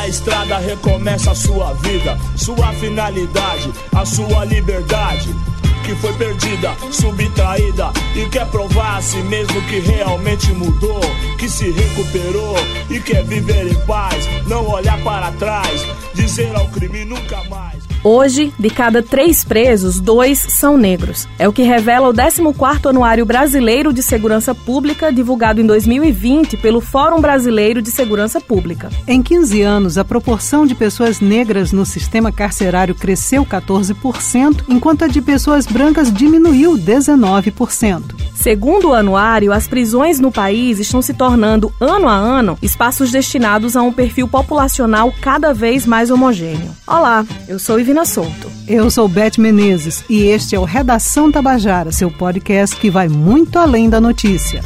Na estrada recomeça a sua vida, sua finalidade, a sua liberdade que foi perdida, subtraída e quer provar a si mesmo que realmente mudou, que se recuperou e quer viver em paz, não olhar para trás, dizer ao crime nunca mais. Hoje, de cada três presos, dois são negros. É o que revela o 14º Anuário Brasileiro de Segurança Pública, divulgado em 2020 pelo Fórum Brasileiro de Segurança Pública. Em 15 anos, a proporção de pessoas negras no sistema carcerário cresceu 14%, enquanto a de pessoas brancas diminuiu 19%. Segundo o anuário, as prisões no país estão se tornando, ano a ano, espaços destinados a um perfil populacional cada vez mais homogêneo. Olá, eu sou Ivina Souto. Eu sou Beth Menezes e este é o Redação Tabajara, seu podcast que vai muito além da notícia.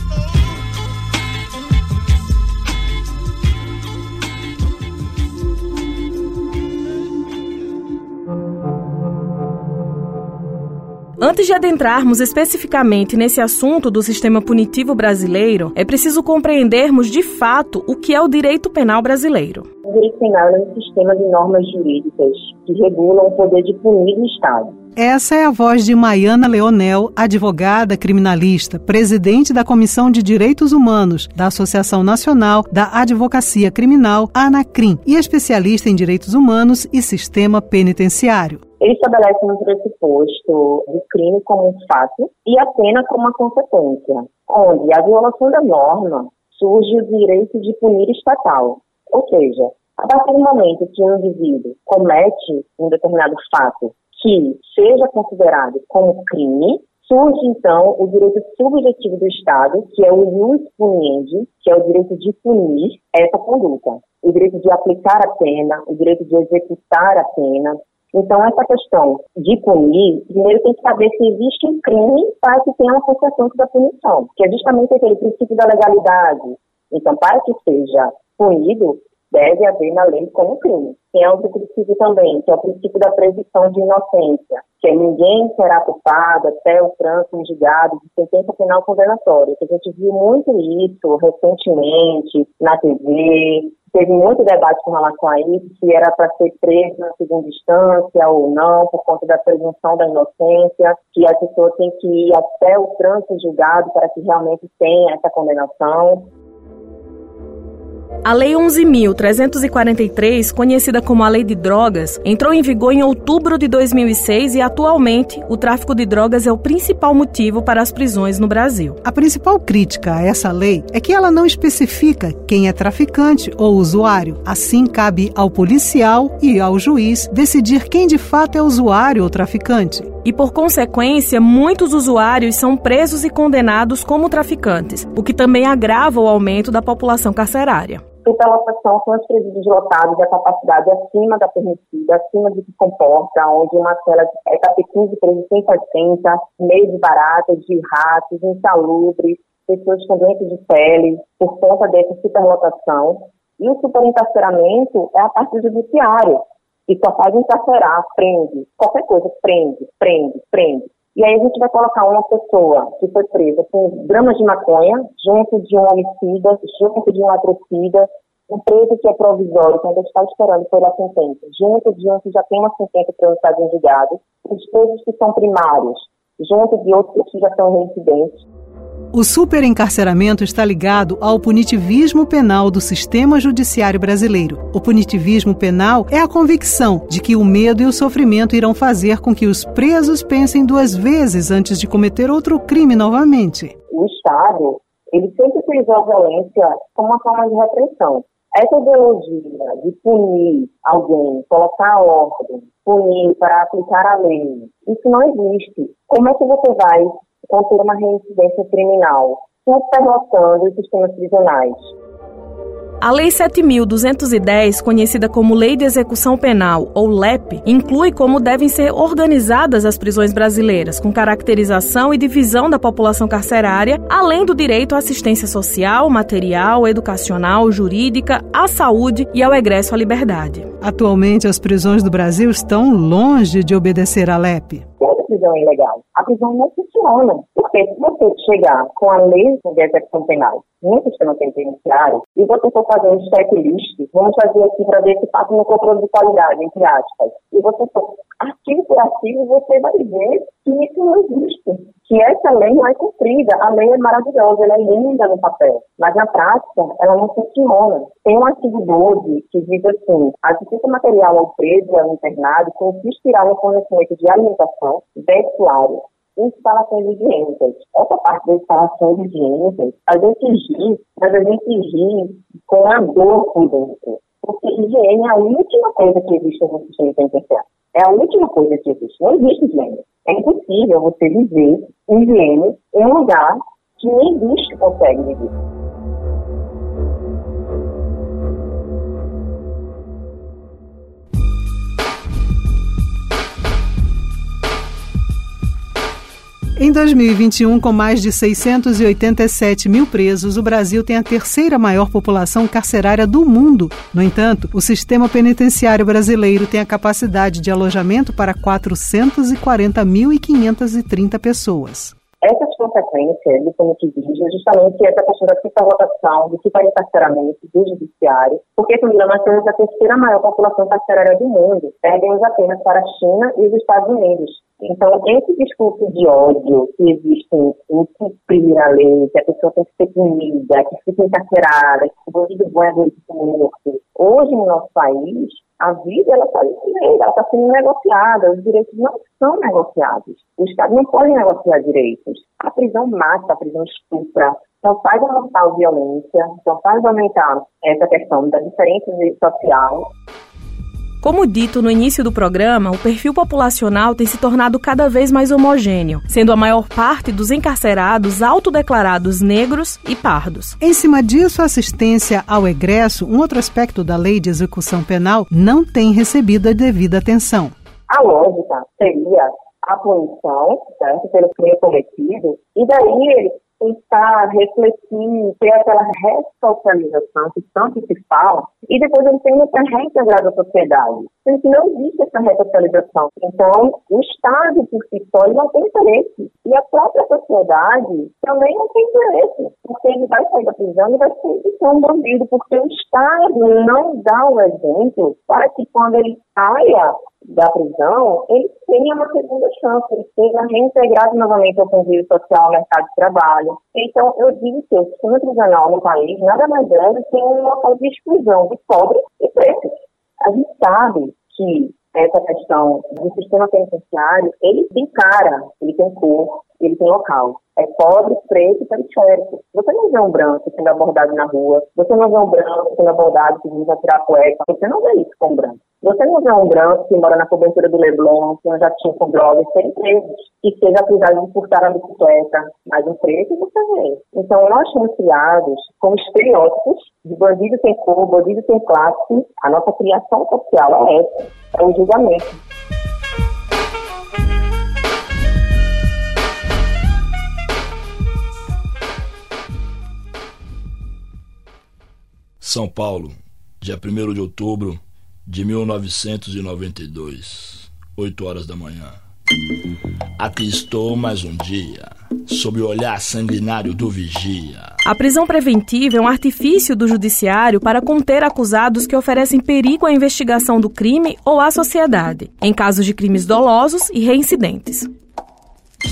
Antes de adentrarmos especificamente nesse assunto do sistema punitivo brasileiro, é preciso compreendermos de fato o que é o direito penal brasileiro. O direito penal é um sistema de normas jurídicas que regulam o poder de punir o Estado. Essa é a voz de Maiana Leonel, advogada criminalista, presidente da Comissão de Direitos Humanos da Associação Nacional da Advocacia Criminal, ANACRIM, e especialista em direitos humanos e sistema penitenciário. Ele estabelece um pressuposto do crime como um fato e a pena como uma consequência, onde a violação da norma surge o direito de punir estatal. Ou seja, a partir do momento que um indivíduo comete um determinado fato que seja considerado como crime, surge então o direito subjetivo do Estado, que é o ius puniendi, que é o direito de punir essa conduta, o direito de aplicar a pena, o direito de executar a pena, então, essa questão de punir, primeiro tem que saber se existe um crime para que tenha uma consequência da punição, que é justamente aquele princípio da legalidade. Então, para que seja punido, deve haver na lei como crime. Tem outro princípio também, que é o princípio da presunção de inocência, que é ninguém será culpado até o trânsito julgado de sentença penal condenatória, que a gente viu muito isso recentemente na TV, teve muito debate com relação a isso, se era para ser preso na segunda instância ou não, por conta da presunção da inocência, que a pessoa tem que ir até o trânsito julgado para que realmente tenha essa condenação. A Lei 11.343, conhecida como a Lei de Drogas, entrou em vigor em outubro de 2006 e, atualmente, o tráfico de drogas é o principal motivo para as prisões no Brasil. A principal crítica a essa lei é que ela não especifica quem é traficante ou usuário. Assim, cabe ao policial e ao juiz decidir quem de fato é usuário ou traficante. E, por consequência, muitos usuários são presos e condenados como traficantes, o que também agrava o aumento da população carcerária superlotação são os presídios lotados a capacidade acima da permitida, acima do que comporta, onde uma cela é KP15 preso sem 60, meio de baratas, de ratos, insalubres, pessoas com doenças de pele, por conta dessa superlotação. E o superencarceramento é a parte judiciária, que só faz encarcerar, prende, qualquer coisa, prende, prende, prende. E aí a gente vai colocar uma pessoa que foi presa com gramas de maconha, junto de um homicida, junto de um latrocida, um preso que é provisório, que ainda está esperando pela sentença, junto de um que já tem uma sentença para estar julgado, os presos que são primários, junto de outros que já são reincidentes, o superencarceramento está ligado ao punitivismo penal do sistema judiciário brasileiro. O punitivismo penal é a convicção de que o medo e o sofrimento irão fazer com que os presos pensem duas vezes antes de cometer outro crime novamente. O Estado, ele sempre utilizou a violência como uma forma de repressão. Essa ideologia de punir alguém, colocar ordem, punir para aplicar a lei, isso não existe. Como é que você vai conter uma reincidência criminal, superlotando os sistemas prisionais. A Lei 7.210, conhecida como Lei de Execução Penal, ou LEP, inclui como devem ser organizadas as prisões brasileiras, com caracterização e divisão da população carcerária, além do direito à assistência social, material, educacional, jurídica, à saúde e ao egresso à liberdade. Atualmente, as prisões do Brasil estão longe de obedecer à LEP prisão ilegal. A prisão não funciona. Porque se você chegar com a lei de execução penal no sistema penitenciário e você for fazer um checklist, vamos fazer aqui para ver se passa no controle de qualidade, entre aspas, e você for artigo por artigo, você vai ver que isso não existe, que essa lei não é cumprida. A lei é maravilhosa, ela é linda no papel, mas na prática ela não funciona. Tem um artigo 12 que diz assim, a assistência material ao preso e ao internado consistirá no fornecimento de alimentação, vestuário, instalações higiênicas. Essa parte das instalações higiênicas, a gente ri, mas a gente ri com a dor por dentro. Porque higiene é a última coisa que existe no sistema penitenciário. É a última coisa que existe. Não existe higiene. É impossível você viver higiene em um lugar que nem bicho consegue viver. Em 2021, com mais de 687 mil presos, o Brasil tem a terceira maior população carcerária do mundo. No entanto, o sistema penitenciário brasileiro tem a capacidade de alojamento para 440.530 pessoas. Essas consequências do punitivismo é justamente essa questão da superlotação, do superencarceramento do judiciário, porque, primeiro, nós temos a terceira maior população carcerária do mundo, perdemos apenas para a China e os Estados Unidos. Então, esse discurso de ódio que existe em cumprir a lei, que a pessoa tem que ser punida, que fica encarcerada, que o bandido é bandido morto, hoje no nosso país, a vida ela está ela está sendo negociada, os direitos não são negociados. O Estado não pode negociar direitos. A prisão mata, a prisão estupra, só faz aumentar a violência, só faz aumentar essa questão da diferença social. Como dito no início do programa, o perfil populacional tem se tornado cada vez mais homogêneo, sendo a maior parte dos encarcerados autodeclarados negros e pardos. Em cima disso, a assistência ao egresso, um outro aspecto da lei de execução penal, não tem recebido a devida atenção. A lógica seria a punição, certo, pelo crime cometido, e daí ele pensar, refletir, ter aquela ressocialização que tanto se fala, e depois ele tem que reintegrar a sociedade. Sendo que não existe essa ressocialização. Então, o Estado, por si só, não tem interesse. E a própria sociedade também não tem interesse. Porque ele vai sair da prisão e vai ser um bandido, porque o Estado não dá o exemplo para que quando ele saia da prisão, ele tenha uma segunda chance, ele seja reintegrado novamente ao convívio social, ao mercado de trabalho. Então, eu digo que o sistema prisional no país nada mais é do que um local de exclusão de pobres e pretos. A gente sabe que essa questão do sistema penitenciário, ele tem cara, ele tem cor, ele tem local. É pobre, preto e periférico. Você não vê um branco sendo abordado na rua, você não vê um branco sendo abordado que diz tirar cueca, você não vê isso com um branco. Você não vê um branco que mora na cobertura do Leblon, que já tinha com drogas, serem presos, e seja acusado de furtar a bicicleta, mas um preto você vê. Então nós somos criados como estereótipos de bandido sem cor, bandido sem classe. A nossa criação social é essa, é o julgamento. São Paulo, dia 1 de outubro de 1992, 8 horas da manhã. Aqui estou mais um dia, sob o olhar sanguinário do vigia. A prisão preventiva é um artifício do judiciário para conter acusados que oferecem perigo à investigação do crime ou à sociedade, em casos de crimes dolosos e reincidentes.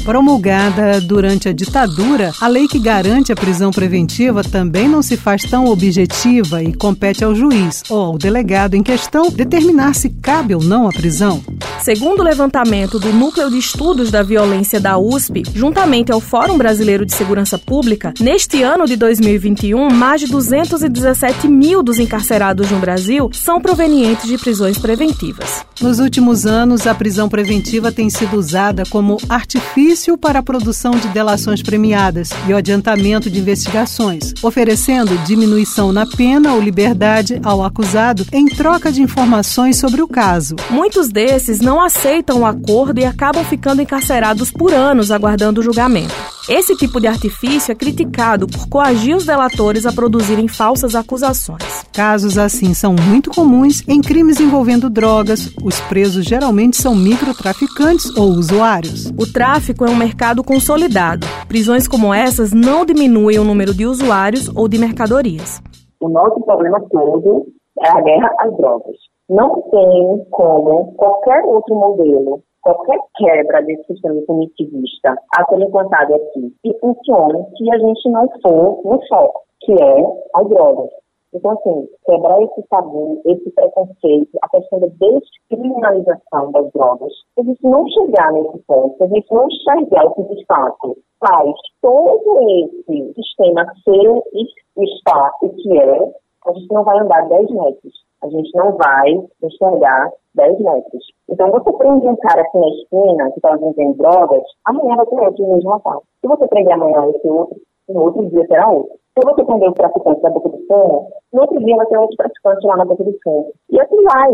Promulgada durante a ditadura, a lei que garante a prisão preventiva também não se faz tão objetiva e compete ao juiz ou ao delegado em questão determinar se cabe ou não a prisão. Segundo o levantamento do Núcleo de Estudos da Violência da USP, juntamente ao Fórum Brasileiro de Segurança Pública, neste ano de 2021, mais de 217 mil dos encarcerados no Brasil são provenientes de prisões preventivas. Nos últimos anos, a prisão preventiva tem sido usada como artifício para a produção de delações premiadas e o adiantamento de investigações, oferecendo diminuição na pena ou liberdade ao acusado em troca de informações sobre o caso. Muitos desses não aceitam o acordo e acabam ficando encarcerados por anos aguardando o julgamento. Esse tipo de artifício é criticado por coagir os delatores a produzirem falsas acusações. Casos assim são muito comuns em crimes envolvendo drogas. Os presos geralmente são microtraficantes ou usuários. O tráfico é um mercado consolidado. Prisões como essas não diminuem o número de usuários ou de mercadorias. O nosso problema todo é a guerra às drogas. Não tem como qualquer outro modelo, qualquer quebra desse sistema punitivista a ser implantado aqui e funcione se a gente não for no foco, que é as drogas. Então, assim, quebrar esse tabu, esse preconceito, a questão da descriminalização das drogas, se a gente não chegar nesse ponto, se a gente não enxergar o que de fato faz todo esse sistema ser o espaço que é, a gente não vai andar 10 metros. A gente não vai enxergar 10 metros. Então, você prende um cara aqui na esquina que está vendendo drogas, amanhã vai ter outro no mesmo local. Se você prender amanhã esse outro, no outro dia terá outro. Se você prender o traficante da boca do fumo, no outro dia vai ter outro traficante lá na boca do fumo. E assim vai.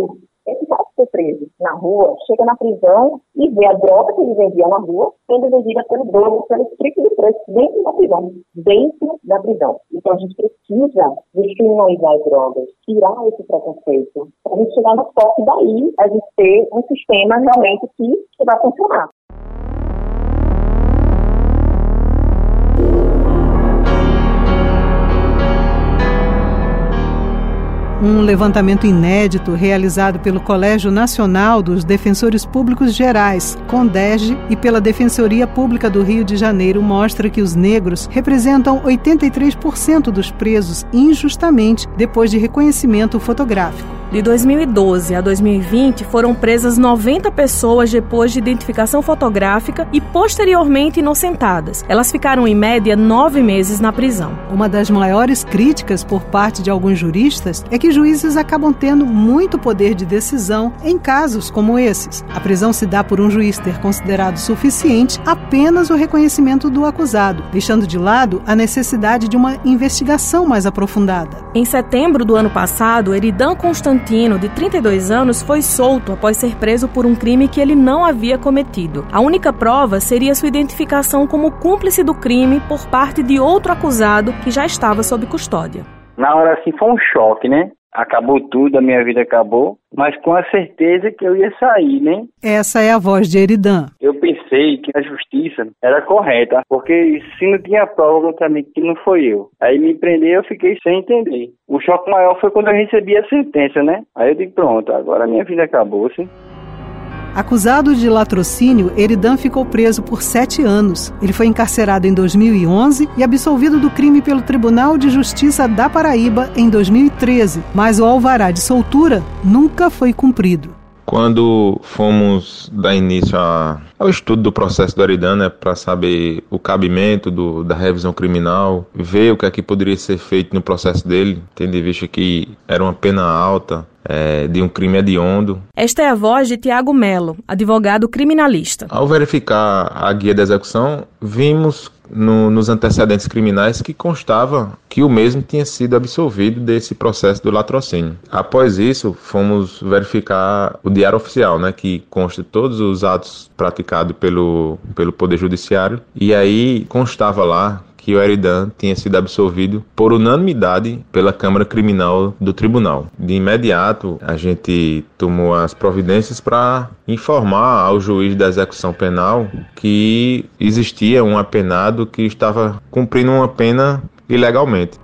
Que foi preso na rua, chega na prisão e vê a droga que ele vendia na rua sendo vendida pelo dono, pelo triplo de preço dentro da prisão. Dentro da prisão. Então a gente precisa descriminalizar as drogas, tirar esse preconceito, para a gente chegar no foco daí, a gente ter um sistema realmente que, que vai funcionar. Um levantamento inédito realizado pelo Colégio Nacional dos Defensores Públicos Gerais, CONDEG, e pela Defensoria Pública do Rio de Janeiro mostra que os negros representam 83% dos presos injustamente depois de reconhecimento fotográfico. De 2012 a 2020, foram presas 90 pessoas depois de identificação fotográfica e posteriormente inocentadas. Elas ficaram, em média, nove meses na prisão. Uma das maiores críticas por parte de alguns juristas é que juízes acabam tendo muito poder de decisão em casos como esses. A prisão se dá por um juiz ter considerado suficiente apenas o reconhecimento do acusado, deixando de lado a necessidade de uma investigação mais aprofundada. Em setembro do ano passado, Eridan Constantino Constantino, de 32 anos, foi solto após ser preso por um crime que ele não havia cometido. A única prova seria sua identificação como cúmplice do crime por parte de outro acusado que já estava sob custódia. Na hora assim foi um choque, né? Acabou tudo, a minha vida acabou, mas com a certeza que eu ia sair, né? Essa é a voz de Eridan. Eu pensei que a justiça era correta, porque se não tinha prova contra mim que não foi eu. Aí me prendeu eu fiquei sem entender. O choque maior foi quando eu recebi a sentença, né? Aí eu digo, pronto, agora a minha vida acabou, sim. Acusado de latrocínio, Eridan ficou preso por sete anos. Ele foi encarcerado em 2011 e absolvido do crime pelo Tribunal de Justiça da Paraíba em 2013, mas o alvará de soltura nunca foi cumprido. Quando fomos dar início a, ao estudo do processo do Eridan, né, para saber o cabimento do, da revisão criminal, ver o que é que poderia ser feito no processo dele, tendo em vista que era uma pena alta, é, de um crime hediondo. Esta é a voz de Tiago Melo, advogado criminalista. Ao verificar a guia da execução, vimos no, nos antecedentes criminais que constava que o mesmo tinha sido absolvido desse processo do latrocínio. Após isso, fomos verificar o diário oficial, né, que consta todos os atos praticados pelo, pelo Poder Judiciário, e aí constava lá que o Eridan tinha sido absolvido por unanimidade pela Câmara Criminal do Tribunal. De imediato, a gente tomou as providências para informar ao juiz da execução penal que existia um apenado que estava cumprindo uma pena ilegalmente.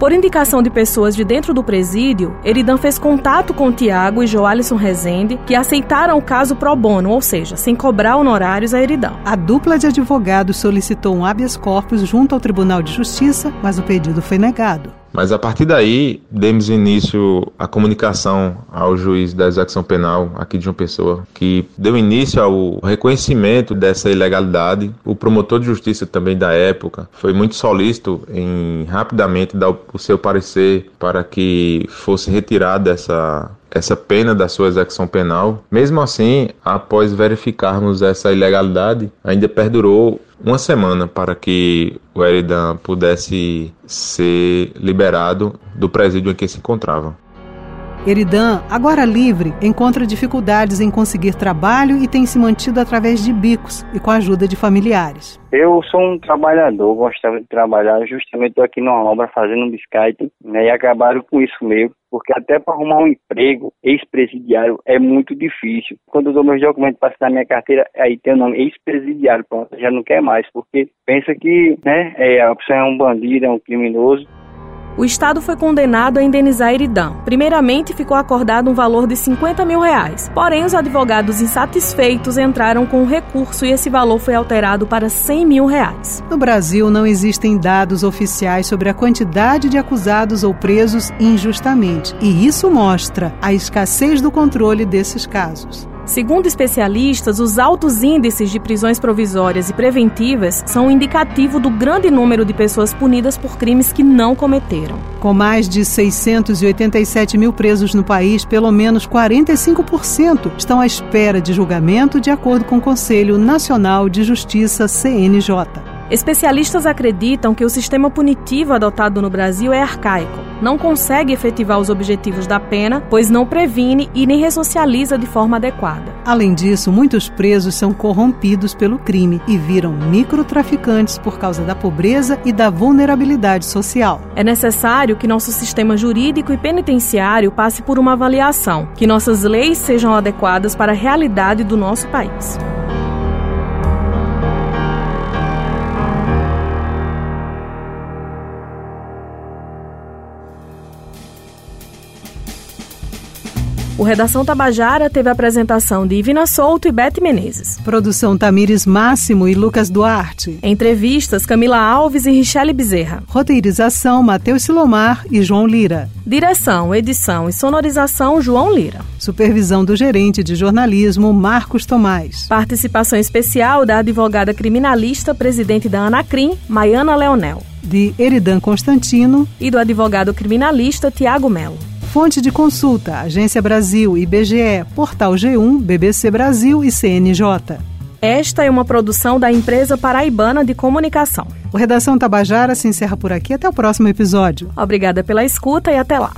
Por indicação de pessoas de dentro do presídio, Eridan fez contato com Tiago e Joalisson Rezende, que aceitaram o caso pro bono, ou seja, sem cobrar honorários a Eridan. A dupla de advogados solicitou um habeas corpus junto ao Tribunal de Justiça, mas o pedido foi negado. Mas a partir daí, demos início à comunicação ao juiz da execução penal aqui de uma pessoa, que deu início ao reconhecimento dessa ilegalidade. O promotor de justiça também da época foi muito solícito em rapidamente dar o seu parecer para que fosse retirada essa essa pena da sua execução penal. Mesmo assim, após verificarmos essa ilegalidade, ainda perdurou uma semana para que o Eridan pudesse ser liberado do presídio em que se encontrava. Eridan, agora livre, encontra dificuldades em conseguir trabalho e tem se mantido através de bicos e com a ajuda de familiares. Eu sou um trabalhador, gostava de trabalhar, justamente estou aqui numa obra fazendo um biscate, né, e acabaram com isso mesmo, porque até para arrumar um emprego ex-presidiário é muito difícil. Quando eu dou meus documentos para assinar minha carteira, aí tem o nome ex-presidiário, pronto, já não quer mais, porque pensa que né, é, a pessoa é um bandido, é um criminoso, o Estado foi condenado a indenizar Iridã. Primeiramente, ficou acordado um valor de 50 mil reais. Porém, os advogados insatisfeitos entraram com o recurso e esse valor foi alterado para 100 mil reais. No Brasil, não existem dados oficiais sobre a quantidade de acusados ou presos injustamente. E isso mostra a escassez do controle desses casos. Segundo especialistas, os altos índices de prisões provisórias e preventivas são um indicativo do grande número de pessoas punidas por crimes que não cometeram. Com mais de 687 mil presos no país, pelo menos 45% estão à espera de julgamento, de acordo com o Conselho Nacional de Justiça, CNJ. Especialistas acreditam que o sistema punitivo adotado no Brasil é arcaico. Não consegue efetivar os objetivos da pena, pois não previne e nem ressocializa de forma adequada. Além disso, muitos presos são corrompidos pelo crime e viram microtraficantes por causa da pobreza e da vulnerabilidade social. É necessário que nosso sistema jurídico e penitenciário passe por uma avaliação, que nossas leis sejam adequadas para a realidade do nosso país. O Redação Tabajara teve a apresentação de Ivina Souto e Bete Menezes. Produção Tamires Máximo e Lucas Duarte. Entrevistas Camila Alves e Richelle Bezerra. Roteirização Matheus Silomar e João Lira. Direção, edição e sonorização João Lira. Supervisão do gerente de jornalismo Marcos Tomás. Participação especial da advogada criminalista, presidente da Anacrim, Maiana Leonel. De Eridan Constantino. E do advogado criminalista Tiago Melo. Fonte de consulta: Agência Brasil, IBGE, Portal G1, BBC Brasil e CNJ. Esta é uma produção da empresa paraibana de comunicação. O Redação Tabajara se encerra por aqui. Até o próximo episódio. Obrigada pela escuta e até lá.